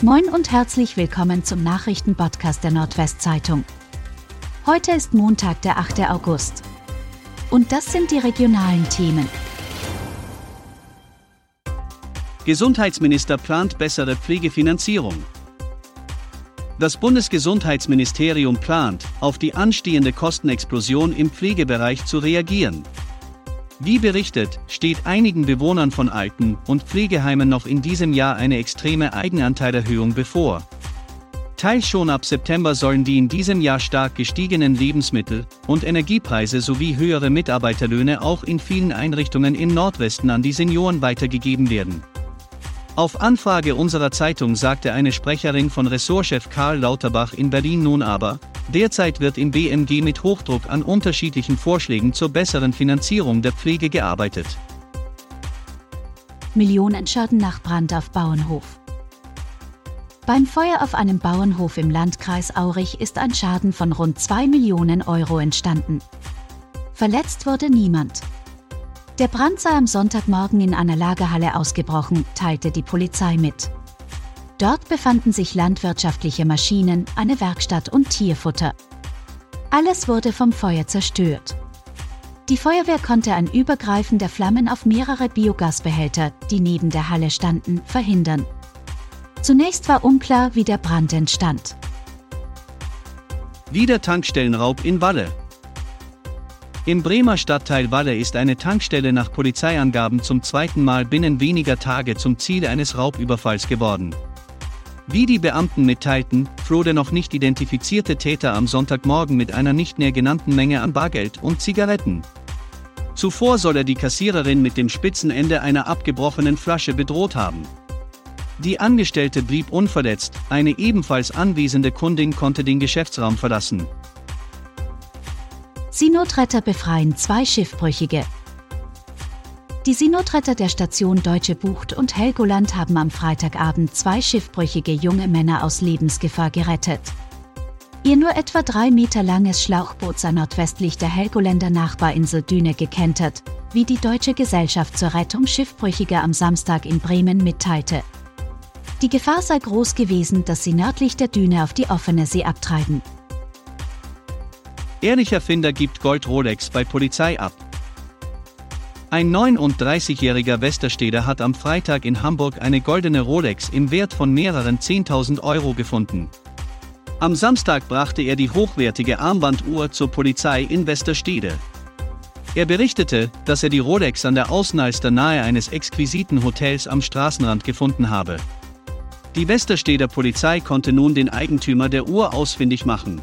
Moin und herzlich willkommen zum Nachrichtenpodcast der Nordwestzeitung. Heute ist Montag, der 8. August. Und das sind die regionalen Themen. Gesundheitsminister plant bessere Pflegefinanzierung. Das Bundesgesundheitsministerium plant, auf die anstehende Kostenexplosion im Pflegebereich zu reagieren. Wie berichtet, steht einigen Bewohnern von Alten- und Pflegeheimen noch in diesem Jahr eine extreme Eigenanteilerhöhung bevor. Teils schon ab September sollen die in diesem Jahr stark gestiegenen Lebensmittel- und Energiepreise sowie höhere Mitarbeiterlöhne auch in vielen Einrichtungen im Nordwesten an die Senioren weitergegeben werden. Auf Anfrage unserer Zeitung sagte eine Sprecherin von Ressortchef Karl Lauterbach in Berlin nun aber, derzeit wird im BMG mit Hochdruck an unterschiedlichen Vorschlägen zur besseren Finanzierung der Pflege gearbeitet. Millionenschaden nach Brand auf Bauernhof. Beim Feuer auf einem Bauernhof im Landkreis Aurich ist ein Schaden von rund 2 Millionen Euro entstanden. Verletzt wurde niemand. Der Brand sei am Sonntagmorgen in einer Lagerhalle ausgebrochen, teilte die Polizei mit. Dort befanden sich landwirtschaftliche Maschinen, eine Werkstatt und Tierfutter. Alles wurde vom Feuer zerstört. Die Feuerwehr konnte ein Übergreifen der Flammen auf mehrere Biogasbehälter, die neben der Halle standen, verhindern. Zunächst war unklar, wie der Brand entstand. Wieder Tankstellenraub in Walle. Im Bremer Stadtteil Walle ist eine Tankstelle nach Polizeiangaben zum zweiten Mal binnen weniger Tage zum Ziel eines Raubüberfalls geworden. Wie die Beamten mitteilten, floh der noch nicht identifizierte Täter am Sonntagmorgen mit einer nicht näher genannten Menge an Bargeld und Zigaretten. Zuvor soll er die Kassiererin mit dem spitzen Ende einer abgebrochenen Flasche bedroht haben. Die Angestellte blieb unverletzt, eine ebenfalls anwesende Kundin konnte den Geschäftsraum verlassen. Seenotretter befreien zwei Schiffbrüchige. Die Seenotretter der Station Deutsche Bucht und Helgoland haben am Freitagabend zwei schiffbrüchige junge Männer aus Lebensgefahr gerettet. Ihr nur etwa drei Meter langes Schlauchboot sei nordwestlich der Helgoländer Nachbarinsel Düne gekentert, wie die Deutsche Gesellschaft zur Rettung Schiffbrüchiger am Samstag in Bremen mitteilte. Die Gefahr sei groß gewesen, dass sie nördlich der Düne auf die offene See abtreiben. Ehrlicher Finder gibt Gold Rolex bei Polizei ab. Ein 39-jähriger Westersteder hat am Freitag in Hamburg eine goldene Rolex im Wert von mehreren 10.000 Euro gefunden. Am Samstag brachte er die hochwertige Armbanduhr zur Polizei in Westerstede. Er berichtete, dass er die Rolex an der Außenalster nahe eines exquisiten Hotels am Straßenrand gefunden habe. Die Westersteder Polizei konnte nun den Eigentümer der Uhr ausfindig machen.